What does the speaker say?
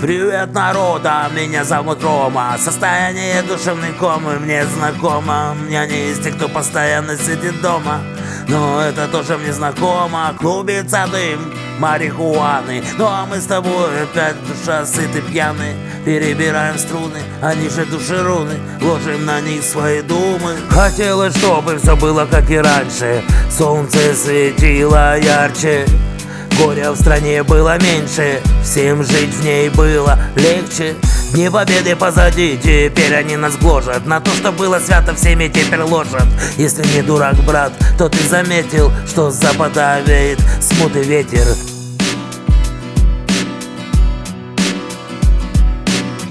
Привет, народа, меня зовут Рома. Состояние душевной комы мне знакомо? Я не из тех, кто постоянно сидит дома. Но это тоже мне знакомо. Клубится дым марихуаны. Ну а мы с тобой опять душа сыты пьяны. Перебираем струны, они же души руны Ложим на них свои думы. Хотелось, чтобы все было как и раньше. Солнце светило ярче Горя в стране было меньше, всем жить в ней было легче. Дни победы позади, теперь они нас гложат. На то, что было свято, всеми теперь ложат. Если не дурак, брат, то ты заметил, что с запада веет смутый ветер